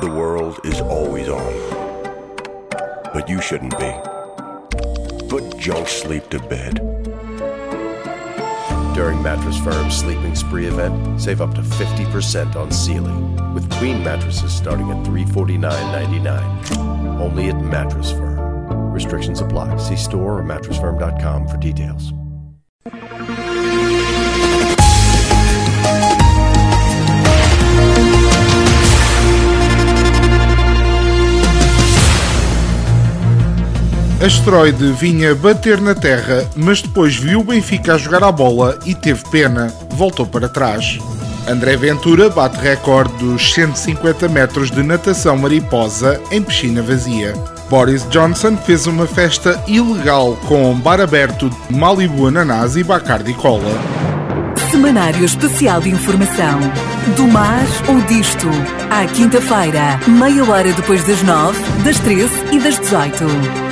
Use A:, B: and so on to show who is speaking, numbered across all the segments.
A: The world is always on. But you shouldn't be. Put junk sleep to bed.
B: During Mattress Firm's Sleeping Spree event, save up to 50% on Sealy, with queen mattresses starting at $349.99. Only at Mattress Firm. Restrictions apply. See store or mattressfirm.com for details.
C: Asteroide vinha bater na Terra, mas depois viu o Benfica a jogar a bola e teve pena. Voltou para trás. André Ventura bate recorde dos 150 metros de natação mariposa em piscina vazia. Boris Johnson fez uma festa ilegal com bar aberto de Malibu Ananás e Bacardi Cola.
D: Semanário Especial de Informação. Do mar ou disto. À quinta-feira, meia hora depois das nove, das treze e das dezoito.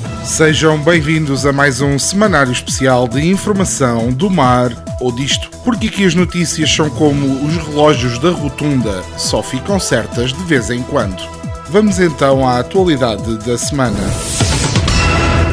C: Sejam bem-vindos a mais um semanário especial de informação do mar ou disto, porque aqui as notícias são como os relógios da rotunda, só ficam certas de vez em quando. Vamos então à atualidade da semana.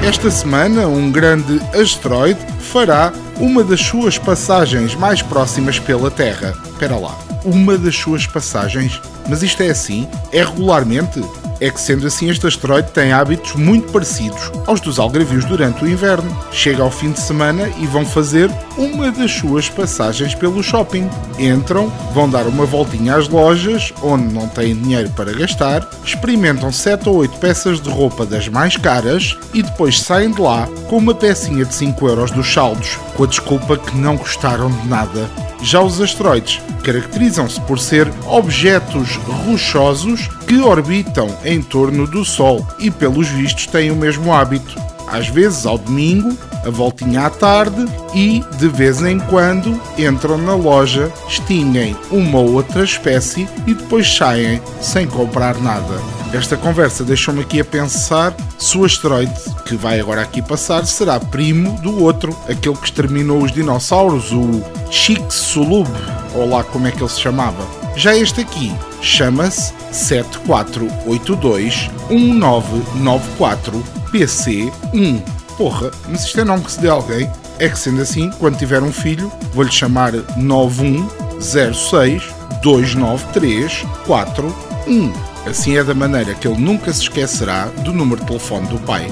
C: Esta semana, um grande asteroide fará uma das suas passagens mais próximas pela Terra. Espera lá, uma das suas passagens? Mas isto é assim? É regularmente? É que sendo assim este asteroide tem hábitos muito parecidos aos dos algravios durante o inverno. Chega ao fim de semana e vão fazer uma das suas passagens pelo shopping. Entram, vão dar uma voltinha às lojas, onde não têm dinheiro para gastar, experimentam 7 ou 8 peças de roupa das mais caras e depois saem de lá com uma pecinha de 5 euros dos saldos, com a desculpa que não gostaram de nada. Já os asteroides caracterizam-se por ser objetos rochosos que orbitam em torno do Sol e, pelos vistos, têm o mesmo hábito. Às vezes ao domingo, a voltinha à tarde e, de vez em quando, entram na loja, extinguem uma ou outra espécie e depois saem sem comprar nada. Esta conversa deixou-me aqui a pensar se o asteroide que vai agora aqui passar será primo do outro, aquele que exterminou os dinossauros, o Chicxulub, ou lá como é que ele se chamava. Já este aqui chama-se 74821994 PC1. Porra, mas isto é nome que se dê a alguém. É que sendo assim, quando tiver um filho, vou-lhe chamar 9106 29341. Assim é da maneira que ele nunca se esquecerá do número de telefone do pai.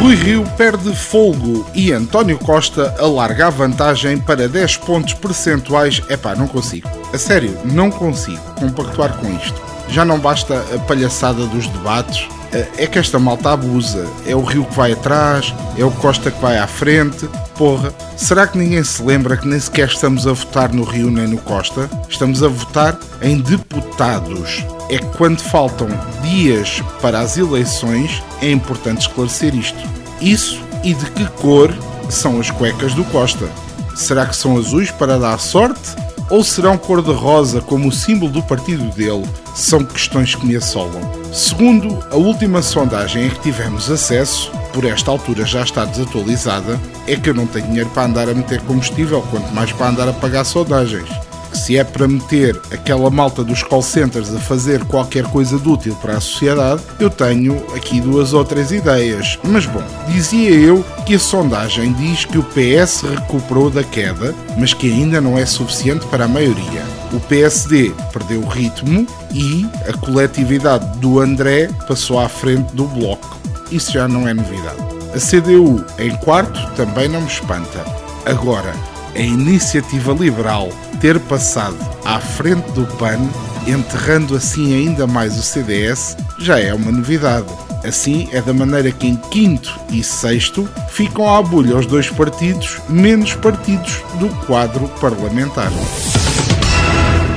C: Rui Rio perde folgo e António Costa alarga a vantagem para 10 pontos percentuais. Epá, não consigo. A sério, não consigo compactuar com isto. Já não basta a palhaçada dos debates, é que esta malta abusa. É o Rio que vai atrás, é o Costa que vai à frente. Porra, será que ninguém se lembra que nem sequer estamos a votar no Rio nem no Costa? Estamos a votar em deputados. É quando faltam dias para as eleições, é importante esclarecer isto. Isso e de que cor são as cuecas do Costa? Será que são azuis para dar sorte? Ou serão cor-de-rosa como o símbolo do partido dele? São questões que me assolam. Segundo a última sondagem em que tivemos acesso, por esta altura já está desatualizada, é que eu não tenho dinheiro para andar a meter combustível, quanto mais para andar a pagar sondagens se é para meter aquela malta dos call centers a fazer qualquer coisa de útil para a sociedade, eu tenho aqui duas ou três ideias. Mas bom, dizia eu que a sondagem diz que o PS recuperou da queda, mas que ainda não é suficiente para a maioria. O PSD perdeu o ritmo e a coletividade do André passou à frente do Bloco. Isso já não é novidade. A CDU em quarto também não me espanta. Agora, a iniciativa liberal ter passado à frente do PAN, enterrando assim ainda mais o CDS, já é uma novidade. Assim é da maneira que em quinto e sexto ficam à bulha os dois partidos menos partidos do quadro parlamentar.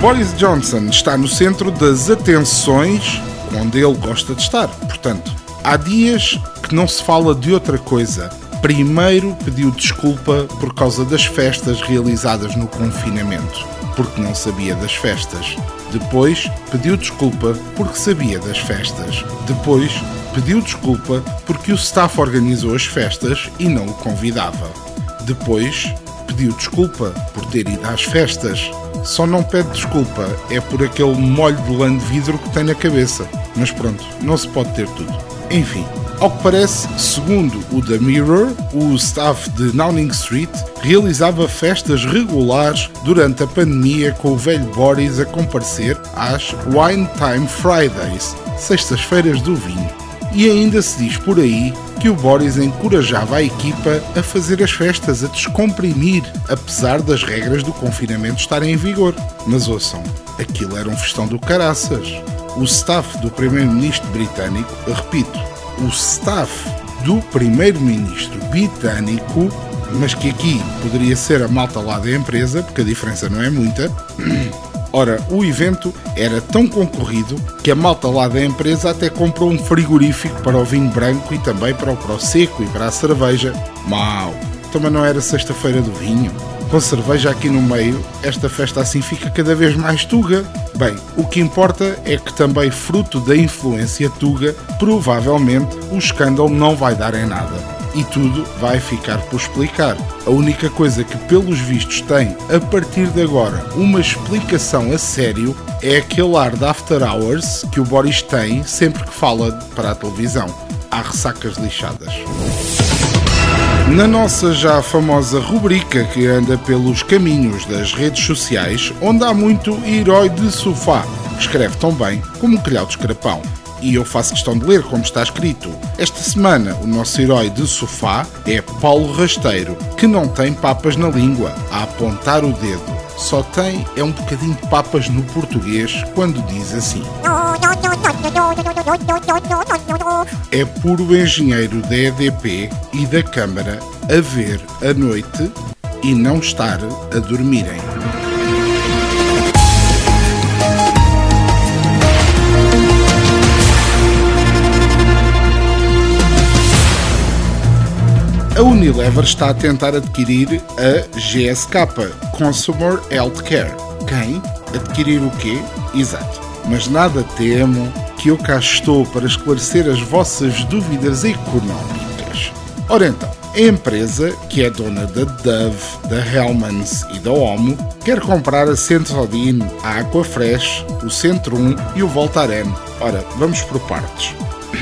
C: Boris Johnson está no centro das atenções onde ele gosta de estar. Portanto, há dias que não se fala de outra coisa. Primeiro pediu desculpa por causa das festas realizadas no confinamento, porque não sabia das festas. Depois pediu desculpa porque sabia das festas. Depois pediu desculpa porque o staff organizou as festas e não o convidava. Depois pediu desculpa por ter ido às festas. Só não pede desculpa é por aquele molho de lã de vidro que tem na cabeça. Mas pronto, não se pode ter tudo. Enfim, ao que parece, segundo o The Mirror, o staff de Downing Street realizava festas regulares durante a pandemia com o velho Boris a comparecer às Wine Time Fridays, sextas-feiras do vinho. E ainda se diz por aí que o Boris encorajava a equipa a fazer as festas, a descomprimir, apesar das regras do confinamento estarem em vigor. Mas ouçam, aquilo era um festão do caraças. O staff do primeiro-ministro britânico, repito, o staff do primeiro-ministro britânico, mas que aqui poderia ser a malta lá da empresa, porque a diferença não é muita. Ora, o evento era tão concorrido que a malta lá da empresa até comprou um frigorífico para o vinho branco e também para o prosecco e para a cerveja. Mau! Também não era sexta-feira do vinho. Com cerveja aqui no meio, esta festa assim fica cada vez mais tuga. Bem, o que importa é que também fruto da influência tuga, provavelmente o escândalo não vai dar em nada e tudo vai ficar por explicar. A única coisa que, pelos vistos, tem a partir de agora uma explicação a sério é aquele ar de after hours que o Boris tem sempre que fala para a televisão. Há ressacas lixadas. Na nossa já famosa rubrica que anda pelos caminhos das redes sociais, onde há muito herói de sofá, que escreve tão bem como um calhau de escrapão e eu faço questão de ler como está escrito. Esta semana, o nosso herói de sofá é Paulo Rasteiro, que não tem papas na língua, a apontar o dedo. Só tem é um bocadinho de papas no português quando diz assim. É puro engenheiro da EDP e da Câmara a ver a noite e não estar a dormirem. a Unilever está a tentar adquirir a GSK, Consumer Healthcare. Quem? Adquirir o quê? Exato. Mas nada temo que eu cá estou para esclarecer as vossas dúvidas económicas. Ora então, a empresa, que é dona da Dove, da Hellmann's e da Omo, quer comprar a Centrodine, a Aquafresh, o Centro 1 e o Voltaren. Ora, vamos por partes.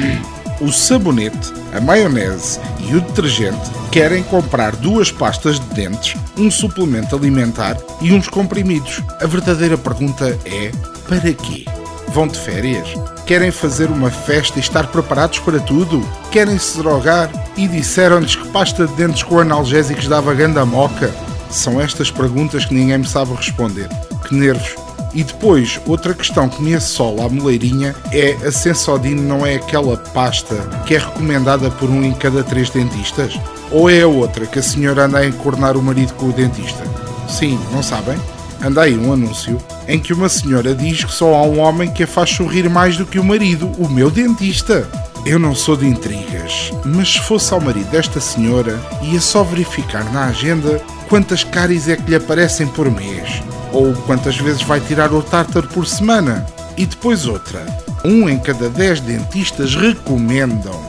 C: o sabonete, a maionese e o detergente querem comprar duas pastas de dentes, um suplemento alimentar e uns comprimidos. A verdadeira pergunta é: para quê? Vão de férias? Querem fazer uma festa e estar preparados para tudo? Querem se drogar? E disseram-lhes que pasta de dentes com analgésicos dava ganda moca? São estas perguntas que ninguém me sabe responder. Que nervos! E depois, outra questão que me assola à moleirinha é a Sensodine não é aquela pasta que é recomendada por um em cada três dentistas? Ou é a outra que a senhora anda a encornar o marido com o dentista? Sim, não sabem? Anda aí um anúncio em que uma senhora diz que só há um homem que a faz sorrir mais do que o marido, o meu dentista. Eu não sou de intrigas, mas se fosse ao marido desta senhora, ia só verificar na agenda quantas cáries é que lhe aparecem por mês ou quantas vezes vai tirar o tártaro por semana. E depois outra. Um em cada dez dentistas recomendam.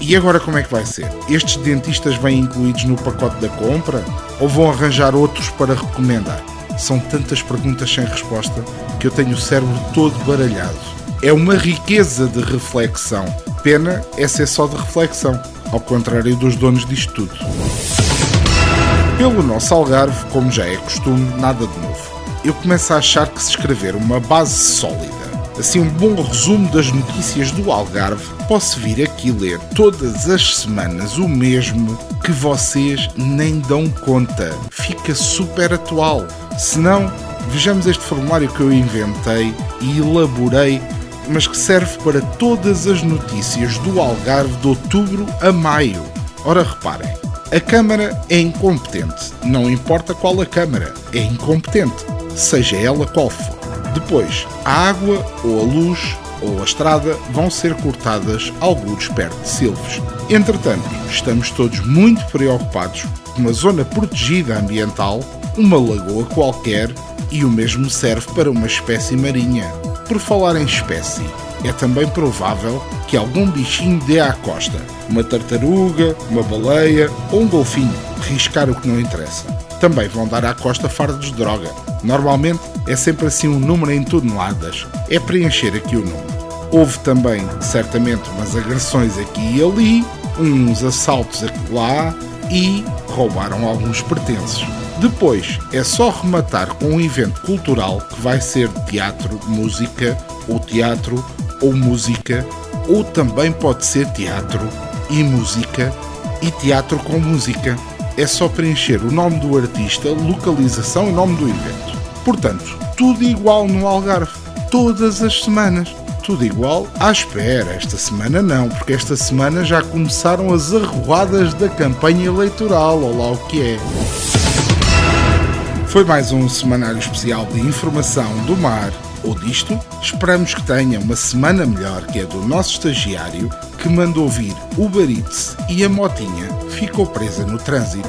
C: E agora como é que vai ser? Estes dentistas vêm incluídos no pacote da compra? Ou vão arranjar outros para recomendar? São tantas perguntas sem resposta que eu tenho o cérebro todo baralhado. É uma riqueza de reflexão. Pena é ser só de reflexão, ao contrário dos donos disto tudo. Pelo nosso Algarve, como já é costume, nada de novo eu começo a achar que se escrever uma base sólida, assim um bom resumo das notícias do Algarve, posso vir aqui ler todas as semanas o mesmo que vocês nem dão conta. Fica super atual. Se não, vejamos este formulário que eu inventei e elaborei mas que serve para todas as notícias do Algarve de outubro a maio. Ora, reparem, a Câmara é incompetente. Não importa qual a Câmara, é incompetente, seja ela qual for. Depois, a água ou a luz ou a estrada vão ser cortadas alguns perto de Silves. Entretanto, estamos todos muito preocupados com uma zona protegida ambiental, uma lagoa qualquer e o mesmo serve para uma espécie marinha. Por falar em espécie, é também provável que algum bichinho dê à costa, uma tartaruga, uma baleia ou um golfinho, riscar o que não interessa. Também vão dar à costa fardos de droga. Normalmente é sempre assim um número em toneladas. É preencher aqui o número. Houve também, certamente, umas agressões aqui e ali, uns assaltos aqui lá e roubaram alguns pertences. Depois é só rematar com um evento cultural que vai ser teatro, música, ou teatro, ou música, ou também pode ser teatro e música e teatro com música. É só preencher o nome do artista, localização e nome do evento. Portanto, tudo igual no Algarve, todas as semanas. Tudo igual à espera. Esta semana não, porque esta semana já começaram as arruadas da campanha eleitoral, ou lá o que é. Foi mais um semanário especial de informação do mar ou disto. Esperamos que tenha uma semana melhor que a do nosso estagiário que mandou vir o Eats e a motinha ficou presa no trânsito.